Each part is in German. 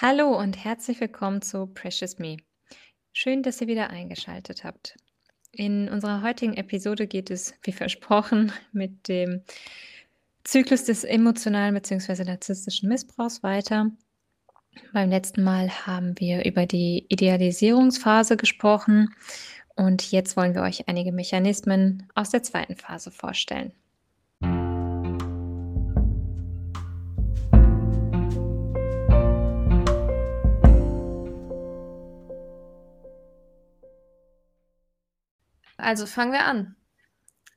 Hallo und herzlich willkommen zu Precious Me. Schön, dass ihr wieder eingeschaltet habt. In unserer heutigen Episode geht es, wie versprochen, mit dem Zyklus des emotionalen bzw. narzisstischen Missbrauchs weiter. Beim letzten Mal haben wir über die Idealisierungsphase gesprochen und jetzt wollen wir euch einige Mechanismen aus der zweiten Phase vorstellen. Also fangen wir an.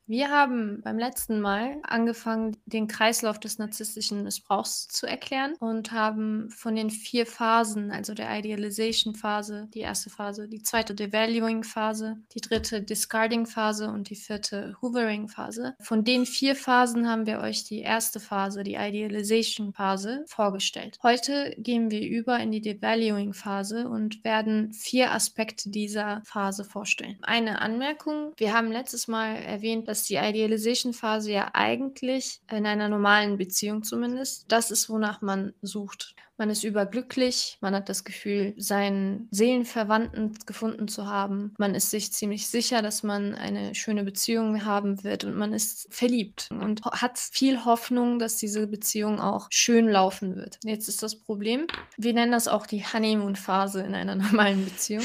Wir haben beim letzten Mal angefangen, den Kreislauf des narzisstischen Missbrauchs zu erklären und haben von den vier Phasen, also der Idealization-Phase, die erste Phase, die zweite Devaluing-Phase, die dritte Discarding-Phase und die vierte Hoovering-Phase. Von den vier Phasen haben wir euch die erste Phase, die Idealization-Phase, vorgestellt. Heute gehen wir über in die Devaluing-Phase und werden vier Aspekte dieser Phase vorstellen. Eine Anmerkung, wir haben letztes Mal erwähnt, dass die Idealization-Phase ja eigentlich in einer normalen Beziehung zumindest das ist, wonach man sucht. Man ist überglücklich, man hat das Gefühl, seinen Seelenverwandten gefunden zu haben. Man ist sich ziemlich sicher, dass man eine schöne Beziehung haben wird und man ist verliebt und hat viel Hoffnung, dass diese Beziehung auch schön laufen wird. Jetzt ist das Problem, wir nennen das auch die Honeymoon-Phase in einer normalen Beziehung.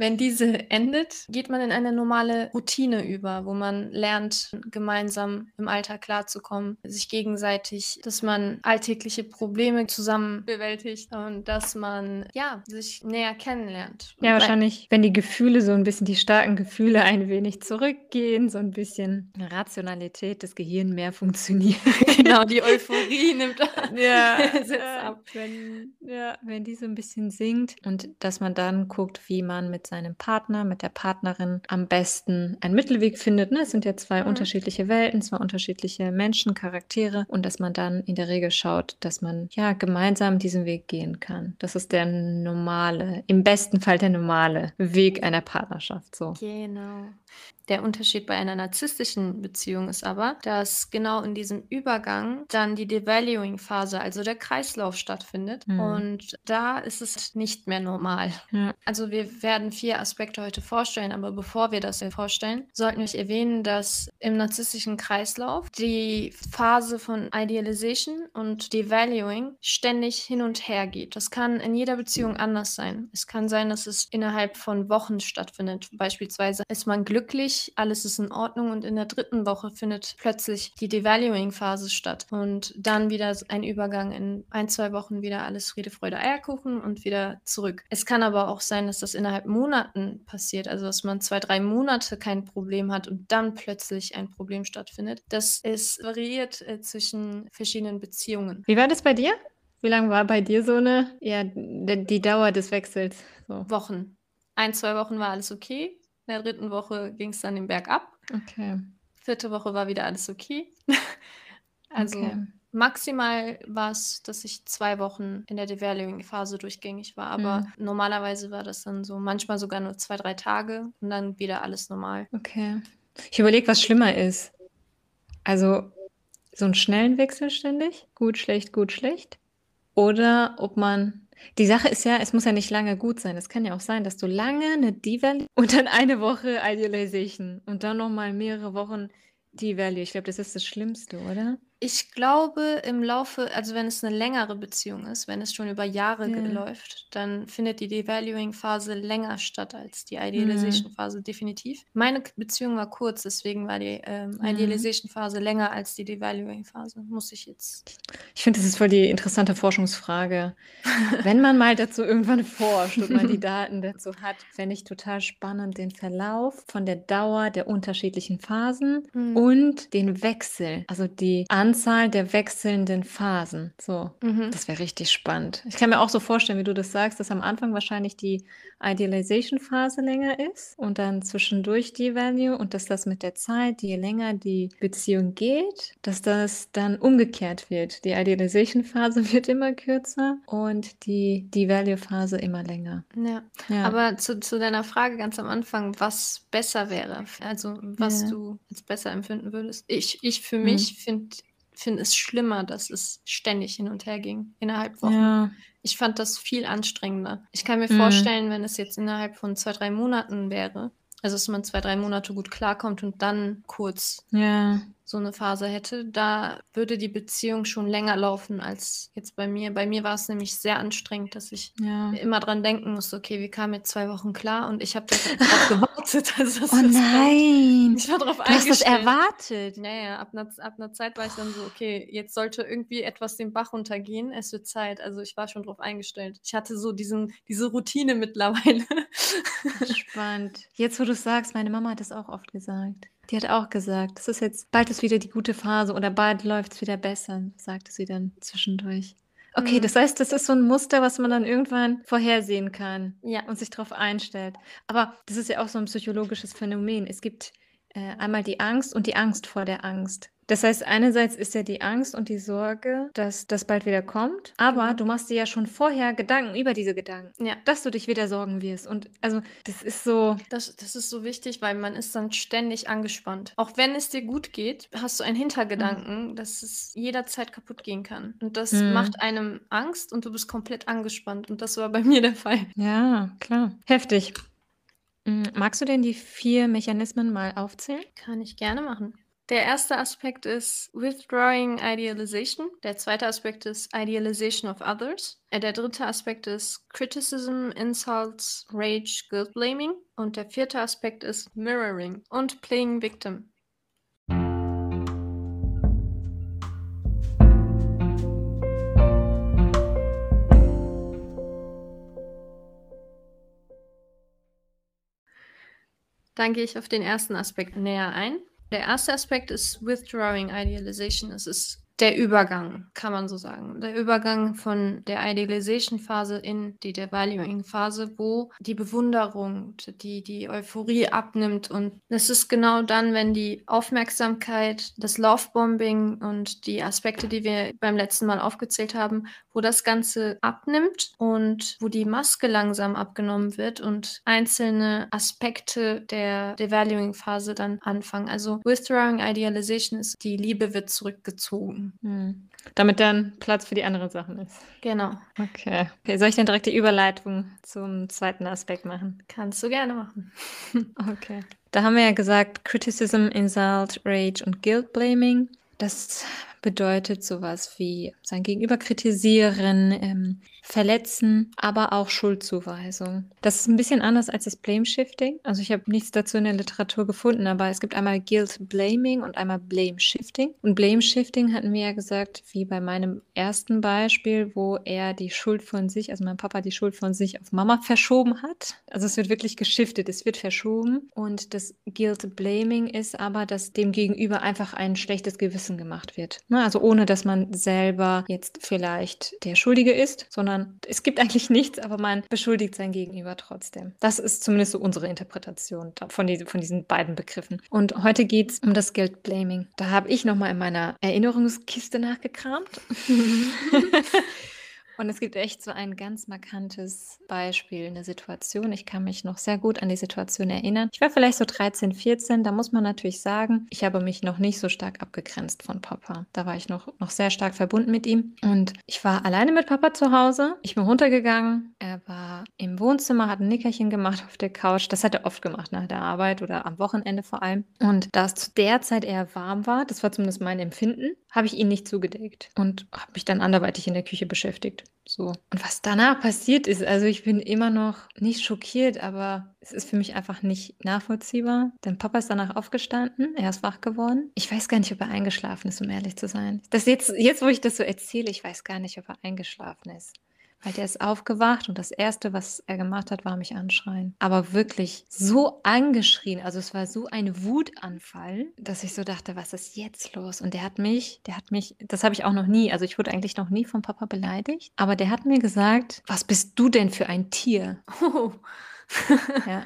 Wenn diese endet, geht man in eine normale Routine über, wo man lernt, gemeinsam im Alltag klarzukommen, sich gegenseitig, dass man alltägliche Probleme zusammen bewältigt und dass man ja sich näher kennenlernt. Ja, wahrscheinlich, wenn die Gefühle so ein bisschen, die starken Gefühle ein wenig zurückgehen, so ein bisschen Rationalität des Gehirns mehr funktioniert. genau, die Euphorie nimmt ja, ab. Wenn, ja, wenn die so ein bisschen sinkt und dass man dann guckt, wie man mit seinem Partner, mit der Partnerin am besten einen Mittelweg findet. Ne? Es sind ja zwei mhm. unterschiedliche Welten, zwei unterschiedliche Menschen, Charaktere und dass man dann in der Regel schaut, dass man ja gemeinsam diesen Weg gehen kann. Das ist der normale, im besten Fall der normale Weg einer Partnerschaft. So. Genau. Der Unterschied bei einer narzisstischen Beziehung ist aber, dass genau in diesem Übergang dann die Devaluing-Phase, also der Kreislauf stattfindet. Mhm. Und da ist es nicht mehr normal. Ja. Also wir werden vier Aspekte heute vorstellen, aber bevor wir das vorstellen, sollten wir erwähnen, dass im narzisstischen Kreislauf die Phase von Idealization und Devaluing ständig hin und her geht. Das kann in jeder Beziehung anders sein. Es kann sein, dass es innerhalb von Wochen stattfindet. Beispielsweise ist man glücklich alles ist in Ordnung und in der dritten Woche findet plötzlich die Devaluing-Phase statt und dann wieder ein Übergang in ein, zwei Wochen wieder alles Friede, Freude, Eierkuchen und wieder zurück. Es kann aber auch sein, dass das innerhalb Monaten passiert, also dass man zwei, drei Monate kein Problem hat und dann plötzlich ein Problem stattfindet. Das ist variiert äh, zwischen verschiedenen Beziehungen. Wie war das bei dir? Wie lange war bei dir so eine, ja, die Dauer des Wechsels? So. Wochen. Ein, zwei Wochen war alles okay. In der dritten Woche ging es dann den Berg ab. Okay. Vierte Woche war wieder alles okay. also okay. maximal war es, dass ich zwei Wochen in der Devaluing-Phase durchgängig war. Aber mhm. normalerweise war das dann so manchmal sogar nur zwei, drei Tage und dann wieder alles normal. Okay. Ich überlege, was schlimmer ist. Also so einen schnellen Wechsel ständig? Gut, schlecht, gut, schlecht? Oder ob man die Sache ist ja, es muss ja nicht lange gut sein. Es kann ja auch sein, dass du lange eine Devalue und dann eine Woche Idealization und dann nochmal mehrere Wochen Devalue. Ich glaube, das ist das Schlimmste, oder? Ich glaube, im Laufe also, wenn es eine längere Beziehung ist, wenn es schon über Jahre Ja. läuft, dann findet die Devaluing-Phase länger statt als die Mhm. Idealization-Phase, definitiv. Meine Beziehung war kurz, deswegen war die, ähm, Mhm. Idealization-Phase länger als die Devaluing-Phase, muss ich jetzt Ich finde, das ist voll die interessante Forschungsfrage. Wenn man mal dazu irgendwann forscht und man die Daten dazu hat, fände ich total spannend den Verlauf von der Dauer der unterschiedlichen Phasen Mhm. und den Wechsel, also die An Anzahl der wechselnden Phasen. So, Mhm. das wäre richtig spannend. Ich kann mir auch so vorstellen, wie du das sagst, dass am Anfang wahrscheinlich die Idealization-Phase länger ist und dann zwischendurch die Value und dass das mit der Zeit, je länger die Beziehung geht, dass das dann umgekehrt wird. Die Idealization-Phase wird immer kürzer und die, die Value-Phase immer länger. Ja. Ja. Aber zu, zu deiner Frage ganz am Anfang, was besser wäre, also was Ja. du als besser empfinden würdest. Ich, ich für Mhm. mich finde finde es schlimmer, dass es ständig hin und her ging, innerhalb Wochen. Ja. Ich fand das viel anstrengender. Ich kann mir Mhm. vorstellen, wenn es jetzt innerhalb von zwei, drei Monaten wäre, also dass man zwei, drei Monate gut klarkommt und dann kurz Ja. So eine Phase hätte, da würde die Beziehung schon länger laufen als jetzt bei mir. Bei mir war es nämlich sehr anstrengend, dass ich Ja. immer dran denken musste, okay, wir kamen jetzt zwei Wochen klar und ich habe darauf gewartet. Also das Oh nein. ich war darauf Du hast das erwartet. Naja, ab einer, ab einer Zeit war ich dann so, okay, jetzt sollte irgendwie etwas den Bach runtergehen, es wird Zeit. Also ich war schon drauf eingestellt. Ich hatte so diesen, diese Routine mittlerweile. Spannend. Jetzt, wo du sagst, meine Mama hat das auch oft gesagt. Die hat auch gesagt, das ist jetzt, bald ist wieder die gute Phase oder bald läuft es wieder besser, sagte sie dann zwischendurch. Okay, Mhm. das heißt, das ist so ein Muster, was man dann irgendwann vorhersehen kann Ja. und sich darauf einstellt. Aber das ist ja auch so ein psychologisches Phänomen. Es gibt äh, einmal die Angst und die Angst vor der Angst. Das heißt, einerseits ist ja die Angst und die Sorge, dass das bald wieder kommt, aber Genau. du machst dir ja schon vorher Gedanken über diese Gedanken, Ja. dass du dich wieder sorgen wirst. Und also, das ist so, Das, das ist so wichtig, weil man ist dann ständig angespannt. Auch wenn es dir gut geht, hast du einen Hintergedanken, dass es jederzeit kaputt gehen kann. Und das Mhm. macht einem Angst und du bist komplett angespannt. Und das war bei mir der Fall. ja, klar. Heftig. Mm, Magst du denn die vier Mechanismen mal aufzählen? Kann ich gerne machen. Der erste Aspekt ist Withdrawing Idealization. Der zweite Aspekt ist Idealization of Others. Äh, Der dritte Aspekt ist Criticism, Insults, Rage, Guilt Blaming. Und der vierte Aspekt ist Mirroring und Playing Victim. Dann gehe ich auf den ersten Aspekt näher ein. Der erste Aspekt ist Withdrawing Idealization. Es ist der Übergang, kann man so sagen. Der Übergang von der Idealization-Phase in die Devaluing-Phase, wo die Bewunderung, die, die Euphorie abnimmt. Und es ist genau dann, wenn die Aufmerksamkeit, das Lovebombing und die Aspekte, die wir beim letzten Mal aufgezählt haben, wo das Ganze abnimmt und wo die Maske langsam abgenommen wird und einzelne Aspekte der Devaluing-Phase dann anfangen. Also Withdrawing Idealization ist, die Liebe wird zurückgezogen. Hm. Damit dann Platz für die anderen Sachen ist. Genau, Okay. okay. Soll ich dann direkt die Überleitung zum zweiten Aspekt machen? kannst du gerne machen. Okay. Da haben wir ja gesagt, Criticism, Insult, Rage und Guilt Blaming. Das bedeutet sowas wie sein Gegenüber kritisieren, ähm, verletzen, aber auch Schuldzuweisung. Das ist ein bisschen anders als das Blame Shifting. Also ich habe nichts dazu in der Literatur gefunden, aber es gibt einmal Guilt Blaming und einmal Blame Shifting. Und Blame Shifting hatten wir ja gesagt, wie bei meinem ersten Beispiel, wo er die Schuld von sich, also mein Papa die Schuld von sich auf Mama verschoben hat. Also es wird wirklich geschiftet, es wird verschoben. Und das Guilt Blaming ist aber, dass dem Gegenüber einfach ein schlechtes Gewissen gemacht wird. Ne? Also ohne, dass man selber jetzt vielleicht der Schuldige ist, sondern es gibt eigentlich nichts, aber man beschuldigt sein Gegenüber trotzdem. Das ist zumindest so unsere Interpretation von, diese, von diesen beiden Begriffen. Und heute geht es um das Guilt Blaming. Da habe ich nochmal in meiner Erinnerungskiste nachgekramt. Und es gibt echt so ein ganz markantes Beispiel, eine Situation. Ich kann mich noch sehr gut an die Situation erinnern. Ich war vielleicht so 13, 14. Da muss man natürlich sagen, ich habe mich noch nicht so stark abgegrenzt von Papa. Da war ich noch, noch sehr stark verbunden mit ihm. Und ich war alleine mit Papa zu Hause. Ich bin runtergegangen. Er war im Wohnzimmer, hat ein Nickerchen gemacht auf der Couch. Das hat er oft gemacht nach der Arbeit oder am Wochenende vor allem. Und da es zu der Zeit eher warm war, das war zumindest mein Empfinden, habe ich ihn nicht zugedeckt und habe mich dann anderweitig in der Küche beschäftigt. So. Und was danach passiert ist, also ich bin immer noch nicht schockiert, aber es ist für mich einfach nicht nachvollziehbar. Denn Papa ist danach aufgestanden, er ist wach geworden. Ich weiß gar nicht, ob er eingeschlafen ist, um ehrlich zu sein. Das jetzt, jetzt, wo ich das so erzähle, ich weiß gar nicht, ob er eingeschlafen ist. Weil der ist aufgewacht und das Erste, was er gemacht hat, war mich anschreien. Aber wirklich so angeschrien. Also es war so ein Wutanfall, dass ich so dachte, was ist jetzt los? Und der hat mich, der hat mich, das habe ich auch noch nie, also ich wurde eigentlich noch nie vom Papa beleidigt, aber der hat mir gesagt, was bist du denn für ein Tier? Oh. Ja.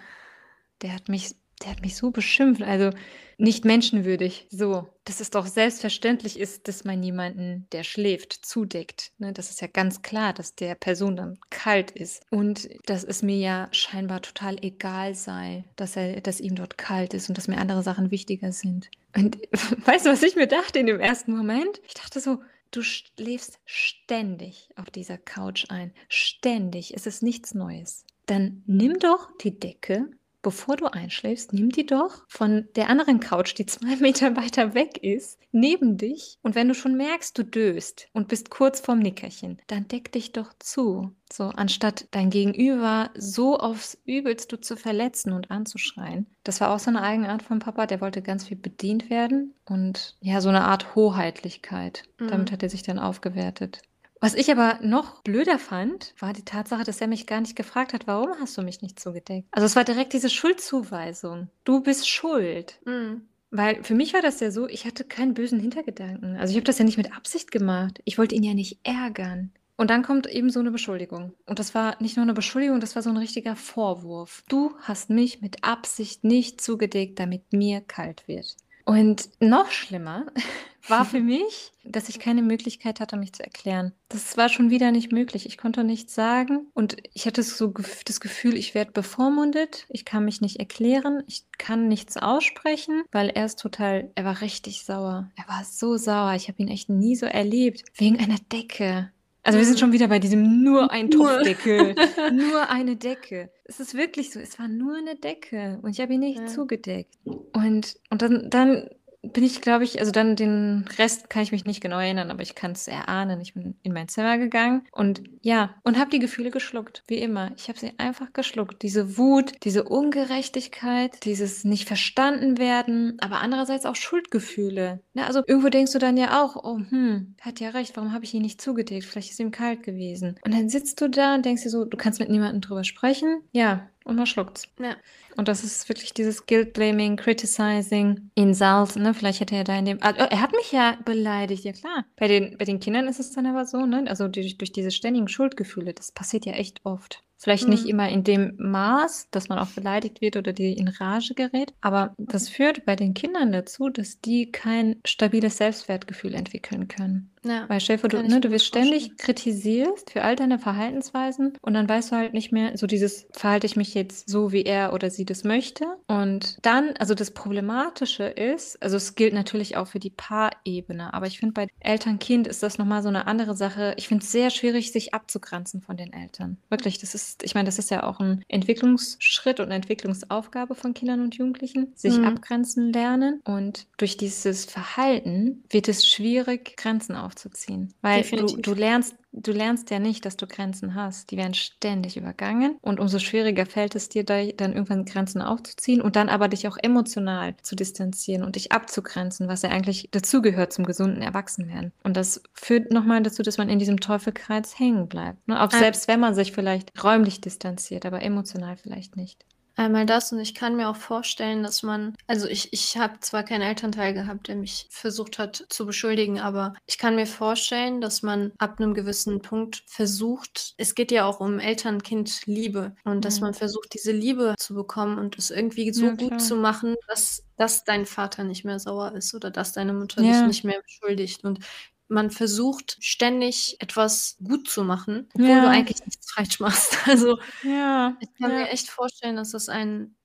Der hat mich der hat mich so beschimpft, also nicht menschenwürdig. So, dass es doch selbstverständlich ist, dass man jemanden, der schläft, zudeckt. Ne? Das ist ja ganz klar, dass der Person dann kalt ist. Und dass es mir ja scheinbar total egal sei, dass, er, dass ihm dort kalt ist und dass mir andere Sachen wichtiger sind. Und weißt du, was ich mir dachte in dem ersten Moment? Ich dachte so, Du schläfst ständig auf dieser Couch ein. Ständig. Es ist nichts Neues. Dann nimm doch die Decke bevor du einschläfst, nimm die doch von der anderen Couch, die zwei Meter weiter weg ist, neben dich. Und wenn du schon merkst, du döst und bist kurz vorm Nickerchen, dann deck dich doch zu. So, anstatt dein Gegenüber so aufs Übelste zu verletzen und anzuschreien. Das war auch so eine Eigenart von Papa, der wollte ganz viel bedient werden und ja, so eine Art Hoheitlichkeit. Mhm. Damit hat er sich dann aufgewertet. Was ich aber noch blöder fand, war die Tatsache, dass er mich gar nicht gefragt hat, warum hast du mich nicht zugedeckt? Also es war direkt diese Schuldzuweisung. Du bist schuld. Mhm. Weil für mich war das ja so, ich hatte keinen bösen Hintergedanken. Also ich habe das ja nicht mit Absicht gemacht. Ich wollte ihn ja nicht ärgern. Und dann kommt eben so eine Beschuldigung. Und das war nicht nur eine Beschuldigung, das war so ein richtiger Vorwurf. Du hast mich mit Absicht nicht zugedeckt, damit mir kalt wird. Und noch schlimmer war für mich, dass ich keine Möglichkeit hatte, mich zu erklären. Das war schon wieder nicht möglich. Ich konnte nichts sagen und ich hatte so das Gefühl, ich werde bevormundet. Ich kann mich nicht erklären. Ich kann nichts aussprechen, weil er ist total, er war richtig sauer. Er war so sauer. Ich habe ihn echt nie so erlebt. Wegen einer Decke. Also wir sind schon wieder bei diesem nur ein Topfdeckel, nur eine Decke. Es ist wirklich so, es war nur eine Decke und ich habe ihn nicht ja. zugedeckt. Und, und dann, dann bin ich, glaube ich, also dann den Rest kann ich mich nicht genau erinnern, aber ich kann es erahnen. Ich bin in mein Zimmer gegangen und ja, und habe die Gefühle geschluckt, wie immer. Ich habe sie einfach geschluckt. Diese Wut, diese Ungerechtigkeit, dieses nicht verstanden werden, aber andererseits auch Schuldgefühle. Ja, also irgendwo denkst du dann ja auch, oh, hm, hat ja recht, warum habe ich ihn nicht zugedeckt? Vielleicht ist ihm kalt gewesen. Und dann sitzt du da und denkst dir so, du kannst mit niemandem drüber sprechen. Ja, und man schluckt's. Ja. Und das ist wirklich dieses Guilt-Blaming, Criticizing, Insult, ne? Vielleicht hätte er da in dem. Also er hat mich ja beleidigt, ja klar. Bei den, bei den Kindern ist es dann aber so, ne? Also durch, durch diese ständigen Schuldgefühle, das passiert ja echt oft. Vielleicht mhm. nicht immer in dem Maß, dass man auch beleidigt wird oder die in Rage gerät, aber das führt bei den Kindern dazu, dass die kein stabiles Selbstwertgefühl entwickeln können. Ja, Weil Schäfer, du, ne, du wirst ständig kritisiert für all deine Verhaltensweisen und dann weißt du halt nicht mehr, so dieses, verhalte ich mich jetzt so, wie er oder sie das möchte. Und dann, also das Problematische ist, also es gilt natürlich auch für die Paarebene, aber ich finde, bei Eltern-Kind ist das nochmal so eine andere Sache. Ich finde es sehr schwierig, sich abzugrenzen von den Eltern. Wirklich, das ist ich meine, das ist ja auch ein Entwicklungsschritt und Entwicklungsaufgabe von Kindern und Jugendlichen, sich mhm. abgrenzen lernen. Und durch dieses Verhalten wird es schwierig, Grenzen aufzuziehen. Weil du, du lernst du lernst ja nicht, dass du Grenzen hast. Die werden ständig übergangen und umso schwieriger fällt es dir, da dann irgendwann Grenzen aufzuziehen und dann aber dich auch emotional zu distanzieren und dich abzugrenzen, was ja eigentlich dazugehört zum gesunden Erwachsenwerden. Und das führt nochmal dazu, dass man in diesem Teufelkreis hängen bleibt. Ne? Auch selbst wenn man sich vielleicht räumlich distanziert, aber emotional vielleicht nicht. Einmal das und ich kann mir auch vorstellen, dass man, also ich, ich habe zwar keinen Elternteil gehabt, der mich versucht hat zu beschuldigen, aber ich kann mir vorstellen, dass man ab einem gewissen Punkt versucht, es geht ja auch um Eltern-Kind-Liebe und dass mhm. man versucht, diese Liebe zu bekommen und es irgendwie so ja, gut zu machen, dass dass dein Vater nicht mehr sauer ist oder dass deine Mutter ja. dich nicht mehr beschuldigt. Und man versucht ständig etwas gut zu machen, obwohl ja. du eigentlich nichts falsch machst. Also ja. ich kann ja. mir echt vorstellen, dass das einen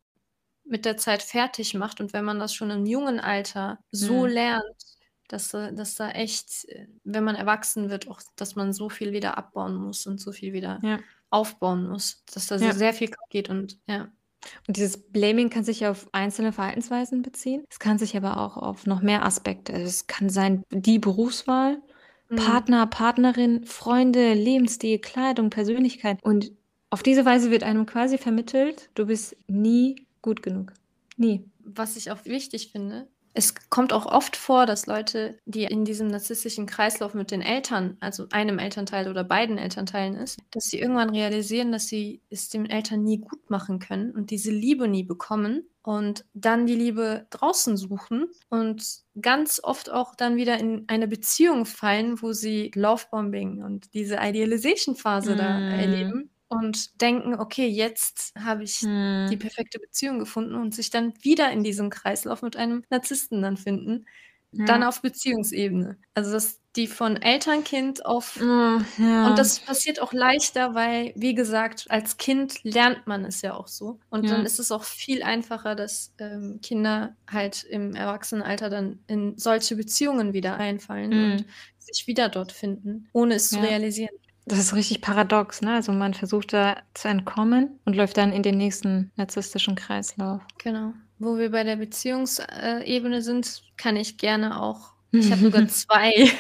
mit der Zeit fertig macht und wenn man das schon im jungen Alter so mhm. lernt, dass, dass da echt, wenn man erwachsen wird, auch, dass man so viel wieder abbauen muss und so viel wieder aufbauen muss, dass da sehr viel geht und ja. Und dieses Blaming kann sich auf einzelne Verhaltensweisen beziehen. Es kann sich aber auch auf noch mehr Aspekte. Also es kann sein, die Berufswahl, mhm. Partner, Partnerin, Freunde, Lebensstil, Kleidung, Persönlichkeit. Und auf diese Weise wird einem quasi vermittelt, du bist nie gut genug. Nie. Was ich auch wichtig finde, es kommt auch oft vor, dass Leute, die in diesem narzisstischen Kreislauf mit den Eltern, also einem Elternteil oder beiden Elternteilen ist, dass sie irgendwann realisieren, dass sie es den Eltern nie gut machen können und diese Liebe nie bekommen und dann die Liebe draußen suchen und ganz oft auch dann wieder in eine Beziehung fallen, wo sie Lovebombing und diese Idealization-Phase mm. da erleben und denken, okay, jetzt habe ich die Mhm. perfekte Beziehung gefunden und sich dann wieder in diesem Kreislauf mit einem Narzissten dann finden, dann Ja. auf Beziehungsebene. Also, dass die von Eltern-Kind auf Oh, und ja. das passiert auch leichter, weil, wie gesagt, als Kind lernt man es ja auch so. Und dann Ja. ist es auch viel einfacher, dass, ähm, Kinder halt im Erwachsenenalter dann in solche Beziehungen wieder einfallen und Mhm. sich wieder dort finden, ohne es zu realisieren. Das ist richtig paradox, ne? Also, man versucht da zu entkommen und läuft dann in den nächsten narzisstischen Kreislauf. Genau. Wo wir bei der Beziehungs äh, Ebene sind, kann ich gerne auch ich habe sogar 2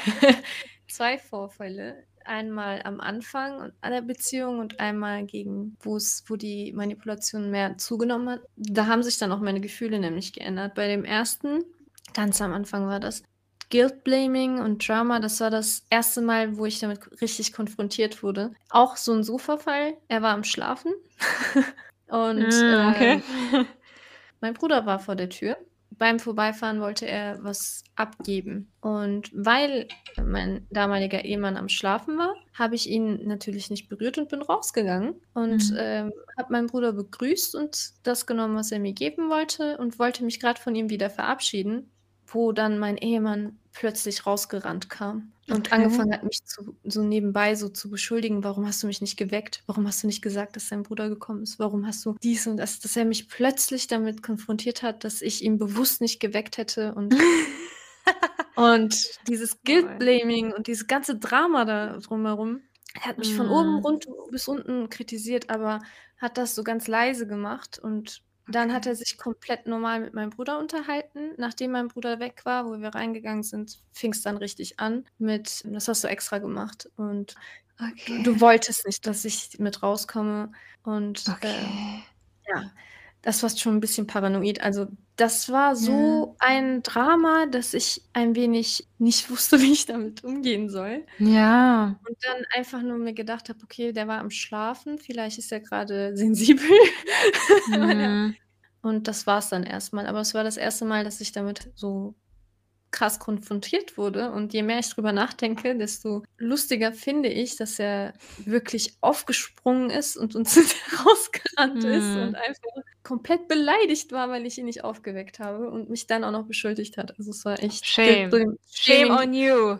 2 Vorfälle. Einmal am Anfang einer Beziehung und einmal gegen wo's wo die Manipulation mehr zugenommen hat. Da haben sich dann auch meine Gefühle nämlich geändert. Bei dem ersten, ganz am Anfang war das, Guilt Blaming und Drama, das war das erste Mal, wo ich damit richtig konfrontiert wurde. Auch so 'n Sofa-Fall. Er war am Schlafen und, Hm, okay. ähm, mein Bruder war vor der Tür. Beim Vorbeifahren wollte er was abgeben. Und weil mein damaliger Ehemann am Schlafen war, habe ich ihn natürlich nicht berührt und bin rausgegangen und, Mhm. ähm, habe meinen Bruder begrüßt und das genommen, was er mir geben wollte und wollte mich grad von ihm wieder verabschieden, wo dann mein Ehemann plötzlich rausgerannt kam und Okay. angefangen hat, mich zu so nebenbei so zu beschuldigen: „Warum hast du mich nicht geweckt? Warum hast du nicht gesagt, dass dein Bruder gekommen ist? Warum hast du dies und das?“ Dass er mich plötzlich damit konfrontiert hat, dass ich ihn bewusst nicht geweckt hätte und und dieses Oh, Guilt ey. Blaming und dieses ganze Drama da drumherum. Er hat mich von oben Mhm. rund bis unten kritisiert, aber hat das so ganz leise gemacht und dann hat er sich komplett normal mit meinem Bruder unterhalten. Nachdem mein Bruder weg war, wo wir reingegangen sind, fing's dann richtig an mit: „Das hast du extra gemacht und du Okay. du wolltest nicht, dass ich mit rauskomme.“ Und, ähm, Okay. ja, das war schon 'n bisschen paranoid. Also, das war Ja. so ein Drama, dass ich ein wenig nicht wusste, wie ich damit umgehen soll. Ja. Und dann einfach nur mir gedacht habe: „Okay, der war am Schlafen, vielleicht ist er grade sensibel.“ Weil er Mhm. und das war's dann erst mal. Aber es war das erste Mal, dass ich damit so krass konfrontiert wurde. Und je mehr ich drüber nachdenke, desto lustiger finde ich, dass er wirklich aufgesprungen ist und uns rausgerannt ist und Mhm. einfach komplett beleidigt war, weil ich ihn nicht aufgeweckt habe und mich dann auch noch beschuldigt hat. Also, es war echt Shame. Shame Blaming on you.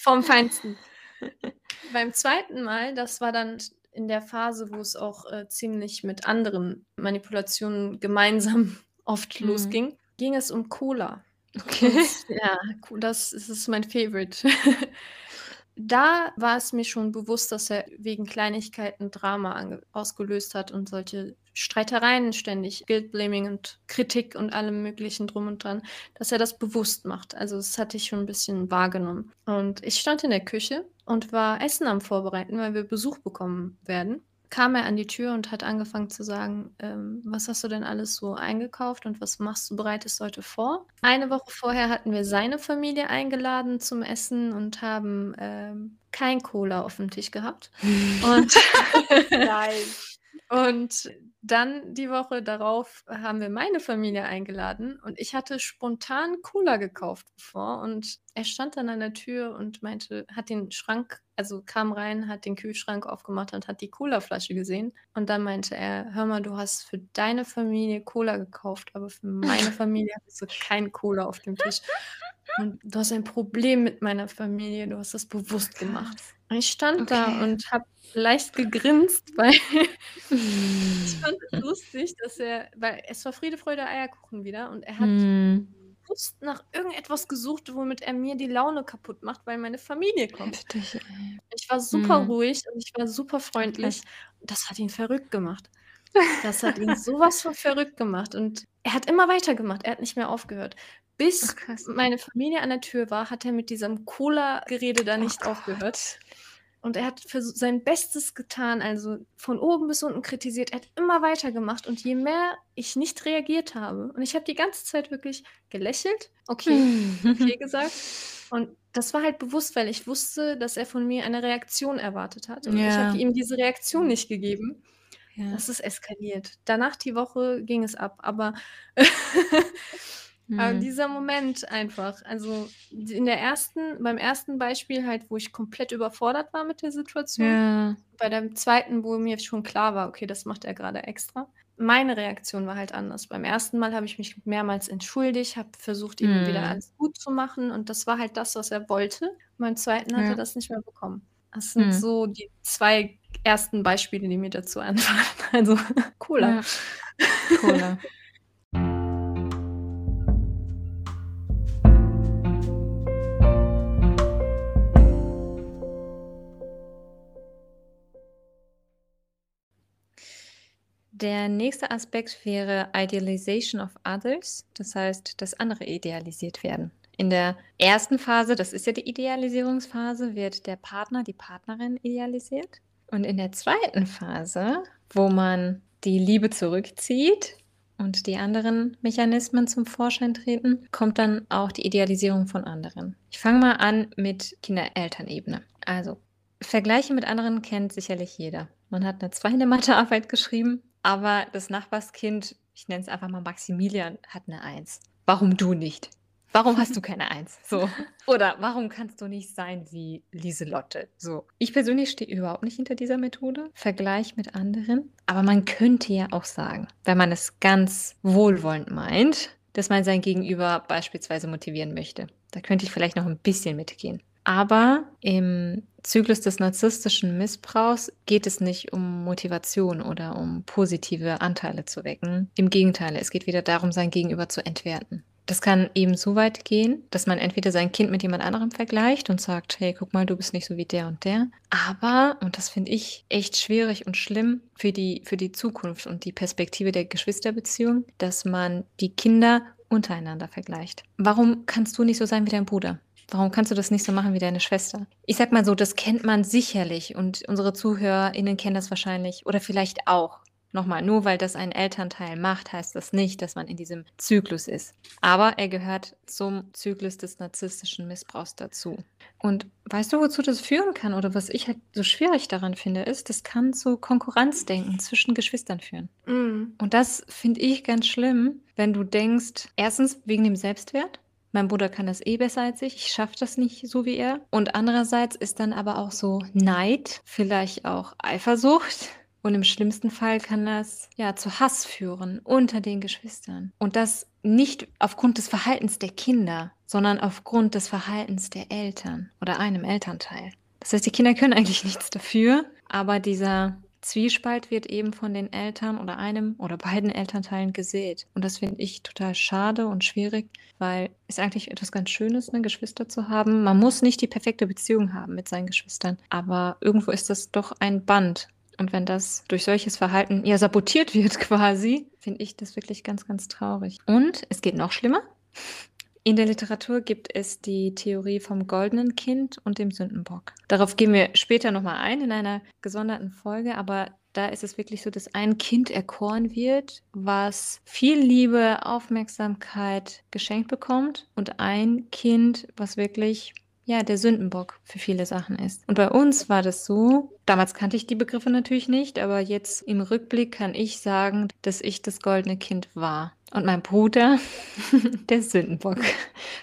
vom Feinsten. Beim zweiten Mal, das war dann in der Phase, wo es auch, äh, ziemlich mit anderen Manipulationen gemeinsam oft Mhm. losging, ging es um Cola. Okay. Ja, Co das das ist mein Favorite. Da war es mir schon bewusst, dass er wegen Kleinigkeiten Drama ausgelöst hat und solche Streitereien ständig, Guilt Blaming und Kritik und allem Möglichen drum und dran, dass er das bewusst macht. Also, das hatte ich schon 'n bisschen wahrgenommen. Und ich stand in der Küche und war Essen am Vorbereiten, weil wir Besuch bekommen werden. Kam er an die Tür und hat angefangen zu sagen: „Ähm, was hast du denn alles so eingekauft und was machst du bereitest heute vor?“ Eine Woche vorher hatten wir seine Familie eingeladen zum Essen und haben, ähm, kein Cola aufm Tisch gehabt. Und Nein. und dann die Woche darauf haben wir meine Familie eingeladen und ich hatte spontan Cola gekauft bevor und er stand dann an der Tür und meinte hat den Schrank also, kam rein, hat den Kühlschrank aufgemacht und hat die Colaflasche gesehen. Und dann meinte er: „Hör mal, du hast für deine Familie Cola gekauft, aber für meine Familie hattest du kein Cola auf dem Tisch. Und du hast ein Problem mit meiner Familie, du hast das bewusst gemacht.“ Krass. Und ich stand da Okay. und habe leicht gegrinst, weil ich fand es lustig, dass er weil es war Friede, Freude, Eierkuchen wieder und er hat Mhm. bewusst nach irgendetwas gesucht, womit er mir die Laune kaputt macht, weil meine Familie kommt. Heftig. Ich war super Mhm. ruhig und ich war super freundlich. Das hat ihn verrückt gemacht. Das hat ihn so was von verrückt gemacht und er hat immer weitergemacht. Er hat nicht mehr aufgehört. Ach Bis krass. meine Familie an der Tür war, hat er mit diesem Cola-Gerede da Oh nicht aufgehört. Und er hat versu sein Bestes getan, also, von oben bis unten kritisiert. Er hat immer weitergemacht und je mehr ich nicht reagiert habe und ich habe die ganze Zeit wirklich gelächelt, okay, okay gesagt. Und das war halt bewusst, weil ich wusste, dass er von mir eine Reaktion erwartet hat und ich habe Ja. ihm diese Reaktion nicht gegeben. Ja. Das ist eskaliert. Danach die Woche ging es ab, aber Aber Mhm. dieser Moment einfach, also in der ersten beim ersten Beispiel halt, wo ich komplett überfordert war mit der Situation. Ja. Bei dem zweiten, wo mir schon klar war: „Okay, das macht er grade extra.“ Meine Reaktion war halt anders. Beim ersten Mal habe ich mich mehrmals entschuldigt, habe versucht, ihm wieder Mhm. alles gut zu machen und das war halt das, was er wollte. Beim zweiten hat er das nicht mehr bekommen. Das sind Mhm. so die 2 ersten Beispiele, die mir dazu einfallen. Also, Cola. Ja. Cola. Der nächste Aspekt wäre Idealization of others, das heißt, dass andere idealisiert werden. In der ersten Phase, das ist ja die Idealisierungsphase, wird der Partner, die Partnerin idealisiert. Und in der zweiten Phase, wo man die Liebe zurückzieht und die anderen Mechanismen zum Vorschein treten, kommt dann auch die Idealisierung von anderen. Ich fange mal an mit Kinder-Eltern-Ebene. Also, Vergleiche mit anderen kennt sicherlich jeder. Man hat 'ne 2 in der Mathearbeit geschrieben, aber das Nachbarskind, ich nenne es einfach mal Maximilian, hat 'ne 1. Warum du nicht? Warum hast du keine 1? So. Oder warum kannst du nicht sein wie Lieselotte? So. Ich persönlich stehe überhaupt nicht hinter dieser Methode, Vergleich mit anderen. Aber man könnte ja auch sagen, wenn man es ganz wohlwollend meint, dass man sein Gegenüber beispielsweise motivieren möchte. Da könnte ich vielleicht noch 'n bisschen mitgehen. Aber im Zyklus des narzisstischen Missbrauchs geht es nicht um Motivation oder um positive Anteile zu wecken. Im Gegenteil, es geht wieder darum, sein Gegenüber zu entwerten. Das kann eben so weit gehen, dass man entweder sein Kind mit jemand anderem vergleicht und sagt: „Hey, guck mal, du bist nicht so wie der und der.“ Aber, und das finde ich echt schwierig und schlimm für die für die Zukunft und die Perspektive der Geschwisterbeziehung, dass man die Kinder untereinander vergleicht. Warum kannst du nicht so sein wie dein Bruder? Warum kannst du das nicht so machen wie deine Schwester? Ich sage mal so, das kennt man sicherlich und unsere ZuhörerInnen kennen das wahrscheinlich oder vielleicht auch. Noch mal, nur weil das ein Elternteil macht, heißt das nicht, dass man in diesem Zyklus ist. Aber er gehört zum Zyklus des narzisstischen Missbrauchs dazu. Und weißt du, wozu das führen kann oder was ich halt so schwierig daran finde, ist, das kann zu Konkurrenzdenken zwischen Geschwistern führen. Mhm. Und das finde ich ganz schlimm, wenn du denkst, erstens wegen dem Selbstwert. Mein Bruder kann das eh besser als ich. Ich schaffe das nicht so wie er. Und andererseits ist dann aber auch so Neid, vielleicht auch Eifersucht. Und im schlimmsten Fall kann das ja zu Hass führen unter den Geschwistern. Und das nicht aufgrund des Verhaltens der Kinder, sondern aufgrund des Verhaltens der Eltern oder einem Elternteil. Das heißt, die Kinder können eigentlich nichts dafür, aber dieser Zwiespalt wird eben von den Eltern oder einem oder beiden Elternteilen gesät. Und das finde ich total schade und schwierig, weil es eigentlich etwas ganz Schönes, ne, Geschwister zu haben. Man muss nicht die perfekte Beziehung haben mit seinen Geschwistern, aber irgendwo ist das doch ein Band. Und wenn das durch solches Verhalten ja sabotiert wird quasi, finde ich das wirklich ganz, ganz traurig. Und es geht noch schlimmer. In der Literatur gibt es die Theorie vom goldenen Kind und dem Sündenbock. Darauf gehen wir später noch mal ein in einer gesonderten Folge, aber da ist es wirklich so, dass ein Kind erkoren wird, was viel Liebe, Aufmerksamkeit geschenkt bekommt und ein Kind, was wirklich ja, der Sündenbock für viele Sachen ist. Und bei uns war das so, damals kannte ich die Begriffe natürlich nicht, aber jetzt im Rückblick kann ich sagen, dass ich das goldene Kind war. Und mein Bruder, der Sündenbock.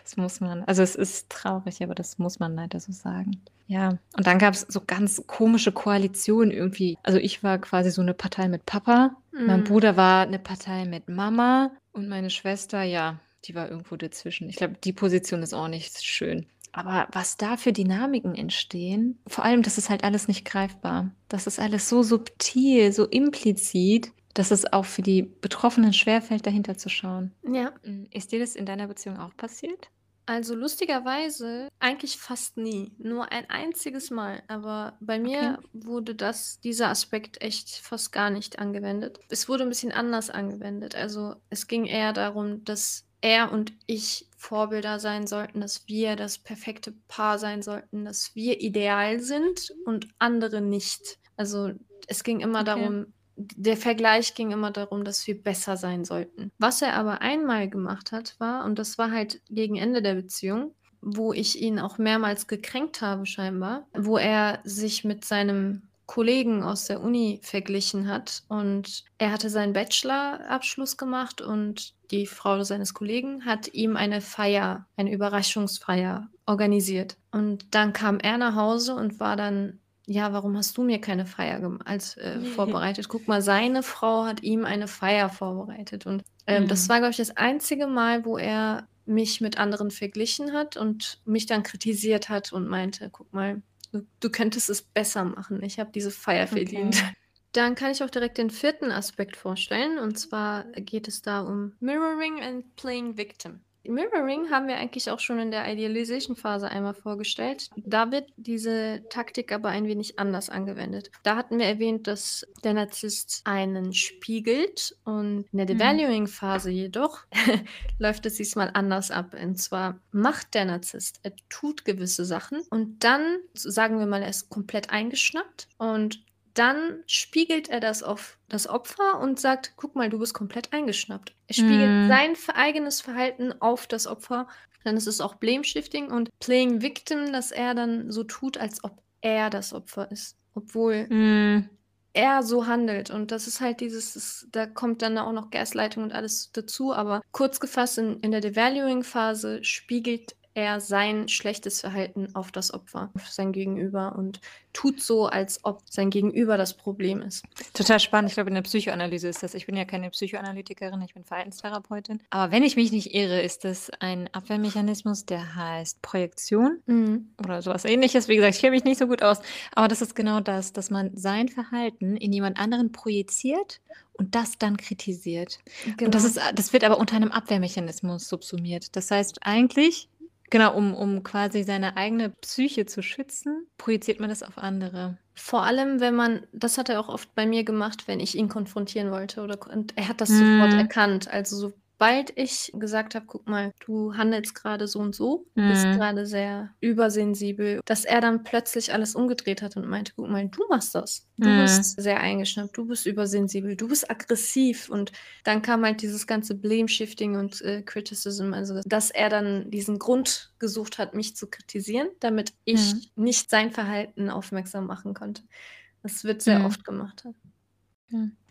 Das muss man, also es ist traurig, aber das muss man leider so sagen. Ja, und dann gab es so ganz komische Koalitionen irgendwie. Also ich war quasi so eine Partei mit Papa, mein Mhm. Bruder war eine Partei mit Mama und meine Schwester, ja, die war irgendwo dazwischen. Ich glaube, die Position ist auch nicht schön. Aber was da für Dynamiken entstehen, vor allem, das ist halt alles nicht greifbar. Das ist alles so subtil, so implizit, dass es auch für die Betroffenen schwerfällt, dahinter zu schauen. Ja. Mm, Ist dir das in deiner Beziehung auch passiert? Also lustigerweise eigentlich fast nie. Nur ein einziges Mal. Aber bei mir wurde das, dieser Aspekt echt fast gar nicht angewendet. Es wurde ein bisschen anders angewendet. Also es ging eher darum, dass er und ich Vorbilder sein sollten, dass wir das perfekte Paar sein sollten, dass wir ideal sind und andere nicht. Also es ging immer Okay. darum, der Vergleich ging immer darum, dass wir besser sein sollten. Was er aber einmal gemacht hat, war, und das war halt gegen Ende der Beziehung, wo ich ihn auch mehrmals gekränkt habe scheinbar, wo er sich mit seinem Kollegen aus der Uni verglichen hat. Und er hatte seinen Bachelorabschluss gemacht und die Frau seines Kollegen hat ihm eine Feier, eine Überraschungsfeier organisiert. Und dann kam er nach Hause und war dann ja, warum hast du mir keine Feier als äh, vorbereitet? Guck mal, seine Frau hat ihm eine Feier vorbereitet. Und ähm, mhm. das war, glaube ich, das einzige Mal, wo er mich mit anderen verglichen hat und mich dann kritisiert hat und meinte, guck mal, du, du könntest es besser machen. Ich habe diese Feier okay. verdient. Dann kann ich auch direkt den vierten Aspekt vorstellen. Und zwar geht es da um Mirroring and Playing Victim. Mirroring haben wir eigentlich auch schon in der Idealization-Phase einmal vorgestellt. Da wird diese Taktik aber ein wenig anders angewendet. Da hatten wir erwähnt, dass der Narzisst einen spiegelt und in der mhm. Devaluing-Phase jedoch läuft es diesmal anders ab. Und zwar macht der Narzisst, er tut gewisse Sachen und dann, sagen wir mal, er ist komplett eingeschnappt und dann spiegelt er das auf das Opfer und sagt, guck mal, du bist komplett eingeschnappt. Er spiegelt mm. sein eigenes Verhalten auf das Opfer. Dann ist es auch Blame-Shifting und Playing Victim, dass er dann so tut, als ob er das Opfer ist. Obwohl mm. er so handelt. Und das ist halt dieses, das, da kommt dann auch noch Gasleitung und alles dazu. Aber kurz gefasst, in, in der Devaluing-Phase spiegelt er sein schlechtes Verhalten auf das Opfer, auf sein Gegenüber und tut so, als ob sein Gegenüber das Problem ist. Total spannend. Ich glaube, in der Psychoanalyse ist das. Ich bin ja keine Psychoanalytikerin, ich bin Verhaltenstherapeutin. Aber wenn ich mich nicht irre, ist das ein Abwehrmechanismus, der heißt Projektion mhm. oder sowas ähnliches. Wie gesagt, ich kenne mich nicht so gut aus. Aber das ist genau das, dass man sein Verhalten in jemand anderen projiziert und das dann kritisiert. Genau. Und das, genau. ist, das wird aber unter einem Abwehrmechanismus subsumiert. Das heißt, eigentlich Genau, um, um quasi seine eigene Psyche zu schützen, projiziert man das auf andere. Vor allem, wenn man, das hat er auch oft bei mir gemacht, wenn ich ihn konfrontieren wollte oder und er hat das sofort mhm. erkannt. Also so sobald ich gesagt habe, guck mal, du handelst gerade so und so, du bist mhm. gerade sehr übersensibel, dass er dann plötzlich alles umgedreht hat und meinte, guck mal, du machst das. Du mhm. bist sehr eingeschnappt, du bist übersensibel, du bist aggressiv. Und dann kam halt dieses ganze Blame-Shifting und äh, Criticism, also dass er dann diesen Grund gesucht hat, mich zu kritisieren, damit ich mhm. nicht sein Verhalten aufmerksam machen konnte. Das wird sehr mhm. oft gemacht.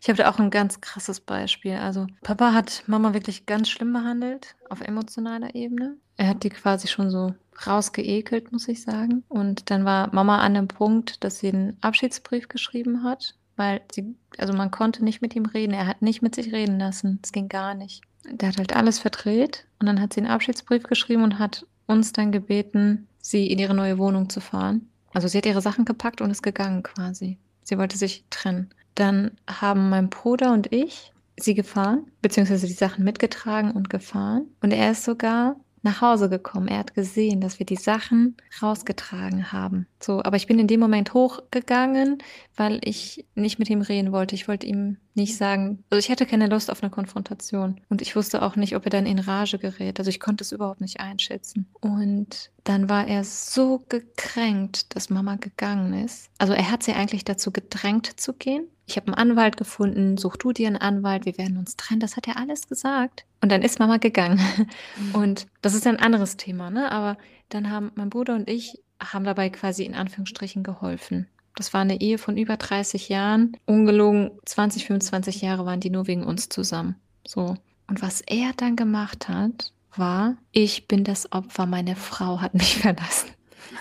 Ich habe da auch ein ganz krasses Beispiel. Also, Papa hat Mama wirklich ganz schlimm behandelt auf emotionaler Ebene. Er hat die quasi schon so rausgeekelt, muss ich sagen. Und dann war Mama an dem Punkt, dass sie einen Abschiedsbrief geschrieben hat, weil sie also, man konnte nicht mit ihm reden. Er hat nicht mit sich reden lassen. Es ging gar nicht. Der hat halt alles verdreht und dann hat sie einen Abschiedsbrief geschrieben und hat uns dann gebeten, sie in ihre neue Wohnung zu fahren. Also, sie hat ihre Sachen gepackt und ist gegangen quasi. Sie wollte sich trennen. Dann haben mein Bruder und ich sie gefahren, beziehungsweise die Sachen mitgetragen und gefahren. Und er ist sogar nach Hause gekommen. Er hat gesehen, dass wir die Sachen rausgetragen haben. So, aber ich bin in dem Moment hochgegangen, weil ich nicht mit ihm reden wollte. Ich wollte ihm nicht sagen, also ich hatte keine Lust auf eine Konfrontation und ich wusste auch nicht, ob er dann in Rage gerät. Also ich konnte es überhaupt nicht einschätzen. Und dann war er so gekränkt, dass Mama gegangen ist. Also er hat sie eigentlich dazu gedrängt zu gehen. Ich habe einen Anwalt gefunden, such du dir einen Anwalt, wir werden uns trennen. Das hat er alles gesagt. Und dann ist Mama gegangen. Mhm. Und das ist ein anderes Thema, ne? Aber dann haben mein Bruder und ich haben dabei quasi in Anführungsstrichen geholfen. Das war eine Ehe von über 30 Jahren. Ungelogen 20, 25 Jahre waren die nur wegen uns zusammen. So. Und was er dann gemacht hat, war, ich bin das Opfer, meine Frau hat mich verlassen.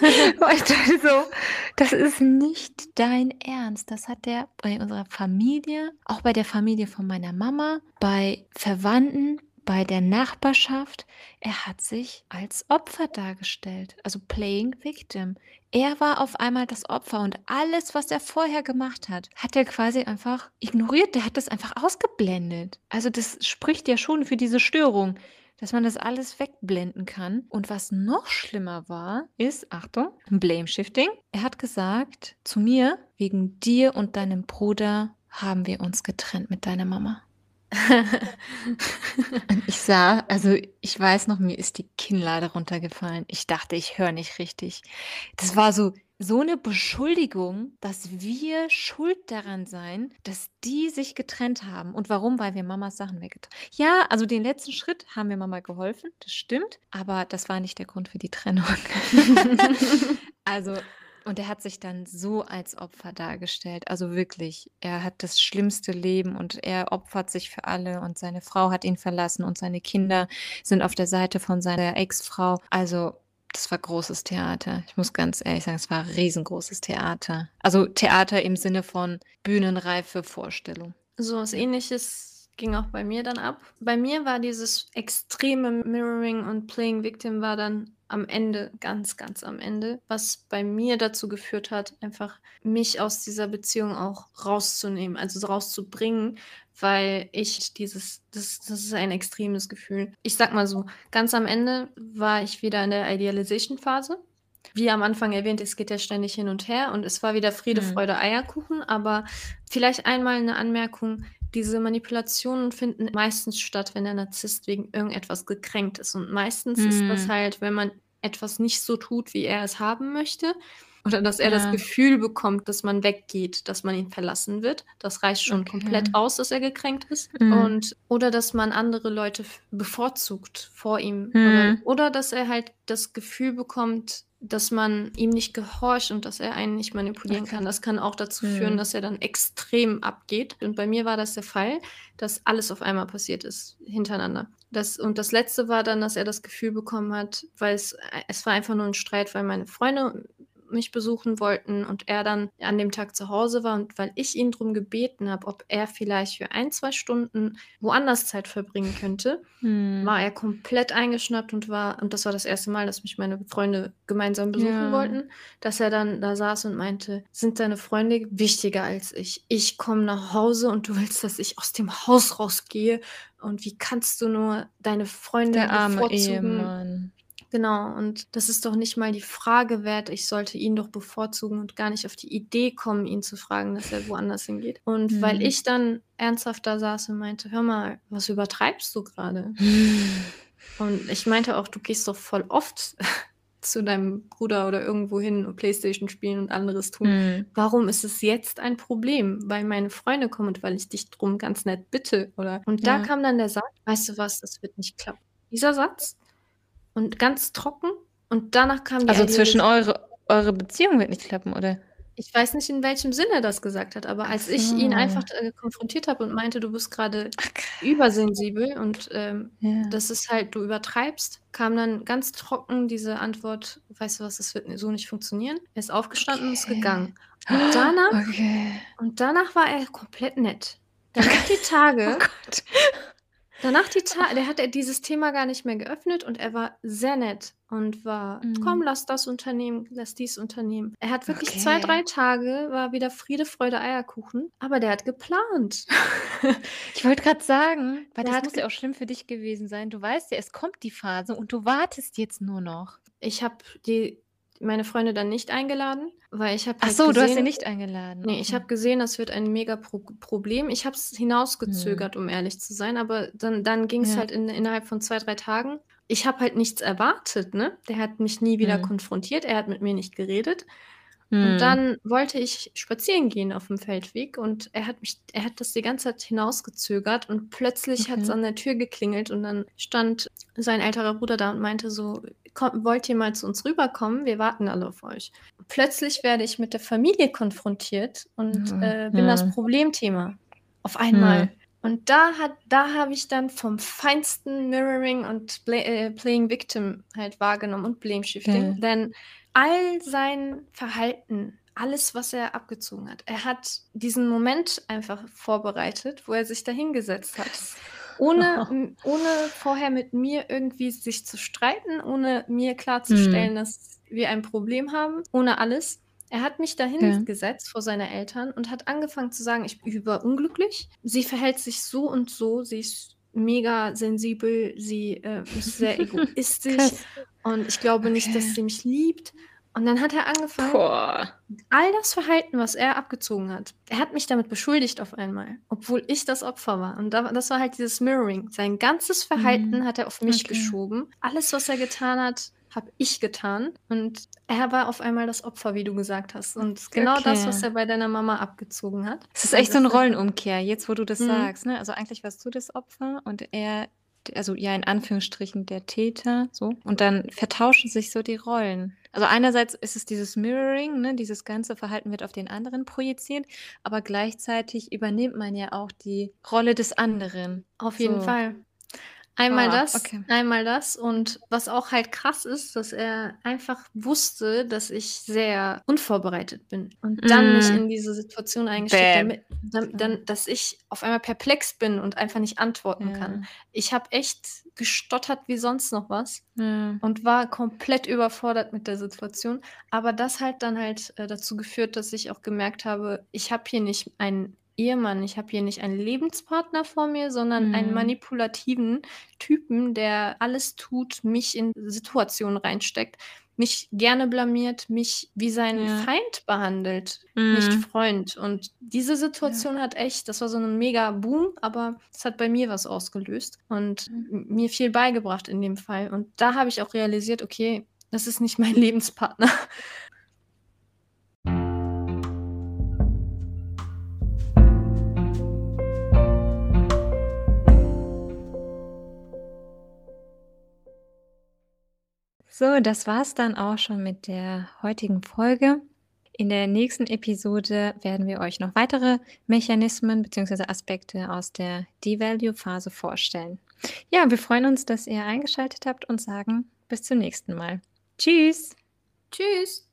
ich dachte so, das ist nicht dein Ernst. Das hat der bei unserer Familie, auch bei der Familie von meiner Mama, bei Verwandten, bei der Nachbarschaft. Er hat sich als Opfer dargestellt, also playing victim. Er war auf einmal das Opfer und alles, was er vorher gemacht hat, hat er quasi einfach ignoriert. Der hat das einfach ausgeblendet. Also das spricht ja schon für diese Störung dass man das alles wegblenden kann. Und was noch schlimmer war, ist, Achtung, Blame Shifting. Er hat gesagt zu mir, wegen dir und deinem Bruder haben wir uns getrennt mit deiner Mama. Ich sah, also ich weiß noch, mir ist die Kinnlade runtergefallen. Ich dachte, ich höre nicht richtig. Das war so, so eine Beschuldigung, dass wir schuld daran seien, dass die sich getrennt haben. Und warum? Weil wir Mamas Sachen weggetan haben. Ja, also den letzten Schritt haben wir Mama geholfen, das stimmt, aber das war nicht der Grund für die Trennung. also Und er hat sich dann so als Opfer dargestellt. Also wirklich, er hat das schlimmste Leben und er opfert sich für alle und seine Frau hat ihn verlassen und seine Kinder sind auf der Seite von seiner Ex-Frau. Also das war großes Theater. Ich muss ganz ehrlich sagen, es war riesengroßes Theater. Also Theater im Sinne von bühnenreife Vorstellung. So was ähnliches ging auch bei mir dann ab. Bei mir war dieses extreme Mirroring und Playing Victim war dann am Ende, ganz, ganz am Ende, was bei mir dazu geführt hat, einfach mich aus dieser Beziehung auch rauszunehmen, also rauszubringen, weil ich dieses, das, das ist ein extremes Gefühl. Ich sag mal so, ganz am Ende war ich wieder in der Idealization-Phase. Wie am Anfang erwähnt, es geht ja ständig hin und her und es war wieder Friede, mhm. Freude, Eierkuchen, aber vielleicht einmal eine Anmerkung. Diese Manipulationen finden meistens statt, wenn der Narzisst wegen irgendetwas gekränkt ist. Und meistens mhm. ist das mhm. halt, wenn man etwas nicht so tut, wie er es haben möchte. Oder dass er ja. das Gefühl bekommt, dass man weggeht, dass man ihn verlassen wird. Das reicht schon okay. komplett aus, dass er gekränkt ist. Mhm. Und, oder dass man andere Leute bevorzugt vor ihm. Mhm. Oder, oder dass er halt das Gefühl bekommt, dass man ihm nicht gehorcht und dass er einen nicht manipulieren okay. kann. Das kann auch dazu mhm. führen, dass er dann extrem abgeht. Und bei mir war das der Fall, dass alles auf einmal passiert ist, hintereinander. Das, und das letzte war dann, dass er das Gefühl bekommen hat, weil es, es war einfach nur ein Streit, weil meine Freunde mich besuchen wollten und er dann an dem Tag zu Hause war und weil ich ihn darum gebeten habe, ob er vielleicht für ein, zwei Stunden woanders Zeit verbringen könnte, hm. war er komplett eingeschnappt und war, und das war das erste Mal, dass mich meine Freunde gemeinsam besuchen ja. wollten, dass er dann da saß und meinte, sind deine Freunde wichtiger als ich? Ich komme nach Hause und du willst, dass ich aus dem Haus rausgehe und wie kannst du nur deine Freunde Der arme bevorzugen? Ehemann. Genau, und das ist doch nicht mal die Frage wert, ich sollte ihn doch bevorzugen und gar nicht auf die Idee kommen, ihn zu fragen, dass er woanders hingeht. Und mhm. weil ich dann ernsthaft da saß und meinte, hör mal, was übertreibst du gerade? und ich meinte auch, du gehst doch voll oft zu deinem Bruder oder irgendwo hin und Playstation spielen und anderes tun. Mhm. Warum ist es jetzt ein Problem? Weil meine Freunde kommen und weil ich dich drum ganz nett bitte, oder? Und da ja. kam dann der Satz, weißt du was, das wird nicht klappen. Dieser Satz und ganz trocken. Und danach kam die Also zwischen eure, eure Beziehung wird nicht klappen, oder? Ich weiß nicht, in welchem Sinne er das gesagt hat, aber als ich ihn einfach äh, konfrontiert habe und meinte, du bist gerade übersensibel und ähm, ja. das ist halt, du übertreibst, kam dann ganz trocken diese Antwort, weißt du was, das wird so nicht funktionieren. Er ist aufgestanden okay. und ist gegangen. Und danach, okay. und danach war er komplett nett. Danach die Tage, oh Danach die Ta der hat er dieses Thema gar nicht mehr geöffnet und er war sehr nett und war, mhm. komm, lass das Unternehmen, lass dies Unternehmen. Er hat wirklich okay. zwei, drei Tage, war wieder Friede, Freude, Eierkuchen, aber der hat geplant. ich wollte gerade sagen, weil der das muss ja auch schlimm für dich gewesen sein. Du weißt ja, es kommt die Phase und du wartest jetzt nur noch. Ich habe die meine Freunde dann nicht eingeladen, weil ich habe Ach halt so, du hast sie nicht eingeladen. Nee, ich habe gesehen, das wird ein mega Pro Problem. Ich habe es hinausgezögert, hm. um ehrlich zu sein, aber dann, dann ging es Ja. halt in, innerhalb von zwei, drei Tagen. Ich habe halt nichts erwartet, ne? Der hat mich nie wieder Hm. konfrontiert, er hat mit mir nicht geredet. Und hm. dann wollte ich spazieren gehen auf dem Feldweg und er hat mich, er hat das die ganze Zeit hinausgezögert und plötzlich hat es an der Tür geklingelt und dann stand sein älterer Bruder da und meinte so, komm, wollt ihr mal zu uns rüberkommen? Wir warten alle auf euch. Plötzlich werde ich mit der Familie konfrontiert und mhm. äh, bin das Problemthema auf einmal. Mhm. Und da hat, da habe ich dann vom feinsten Mirroring und Play, äh, Playing Victim halt wahrgenommen und Blame Shifting. Mhm. Denn all sein Verhalten, alles, was er abgezogen hat, er hat diesen Moment einfach vorbereitet, wo er sich dahingesetzt hat ohne, ohne vorher mit mir irgendwie sich zu streiten, ohne mir klarzustellen, mhm. dass wir ein Problem haben, ohne alles. Er hat mich dahin ja. gesetzt vor seine Eltern und hat angefangen zu sagen, ich bin überunglücklich. Sie verhält sich so und so, sie ist mega sensibel, sie äh, ist sehr egoistisch und ich glaube okay. nicht, dass sie mich liebt. Und dann hat er angefangen, Boah. all das Verhalten, was er abgezogen hat, er hat mich damit beschuldigt auf einmal, obwohl ich das Opfer war. Und das war halt dieses Mirroring. Sein ganzes Verhalten mhm. hat er auf mich okay. geschoben. Alles, was er getan hat, habe ich getan. Und er war auf einmal das Opfer, wie du gesagt hast. Und genau okay. das, was er bei deiner Mama abgezogen hat. Es ist echt so eine Rollenumkehr, jetzt wo du das mhm. sagst. Ne? Also eigentlich warst du das Opfer und er also ja, in Anführungsstrichen der Täter, so. Und dann vertauschen sich so die Rollen. Also einerseits ist es dieses Mirroring, ne, dieses ganze Verhalten wird auf den anderen projiziert, aber gleichzeitig übernimmt man ja auch die Rolle des anderen. Auf jeden So. Fall. Einmal Ah, das, okay. einmal das. Und was auch halt krass ist, dass er einfach wusste, dass ich sehr unvorbereitet bin und dann mich Mm. in diese Situation eingesteckt, Bäm. damit, dann, dass ich auf einmal perplex bin und einfach nicht antworten kann. Ja. Ich habe echt gestottert wie sonst noch was Ja. und war komplett überfordert mit der Situation. Aber das hat dann halt äh, dazu geführt, dass ich auch gemerkt habe, ich habe hier nicht einen Ehemann, ich habe hier nicht einen Lebenspartner vor mir, sondern einen Mhm. manipulativen Typen, der alles tut, mich in Situationen reinsteckt, mich gerne blamiert, mich wie sein Ja. Feind behandelt, nicht Mhm. Freund. Und diese Ja. Situation hat echt, das war so ein mega Boom, aber es hat bei mir was ausgelöst und Mhm. mir viel beigebracht in dem Fall. Und da habe ich auch realisiert, okay, das ist nicht mein Lebenspartner. So, das war's dann auch schon mit der heutigen Folge. In der nächsten Episode werden wir euch noch weitere Mechanismen bzw. Aspekte aus der Devalue-Phase vorstellen. Ja, wir freuen uns, dass ihr eingeschaltet habt und sagen bis zum nächsten Mal. Tschüss! Tschüss!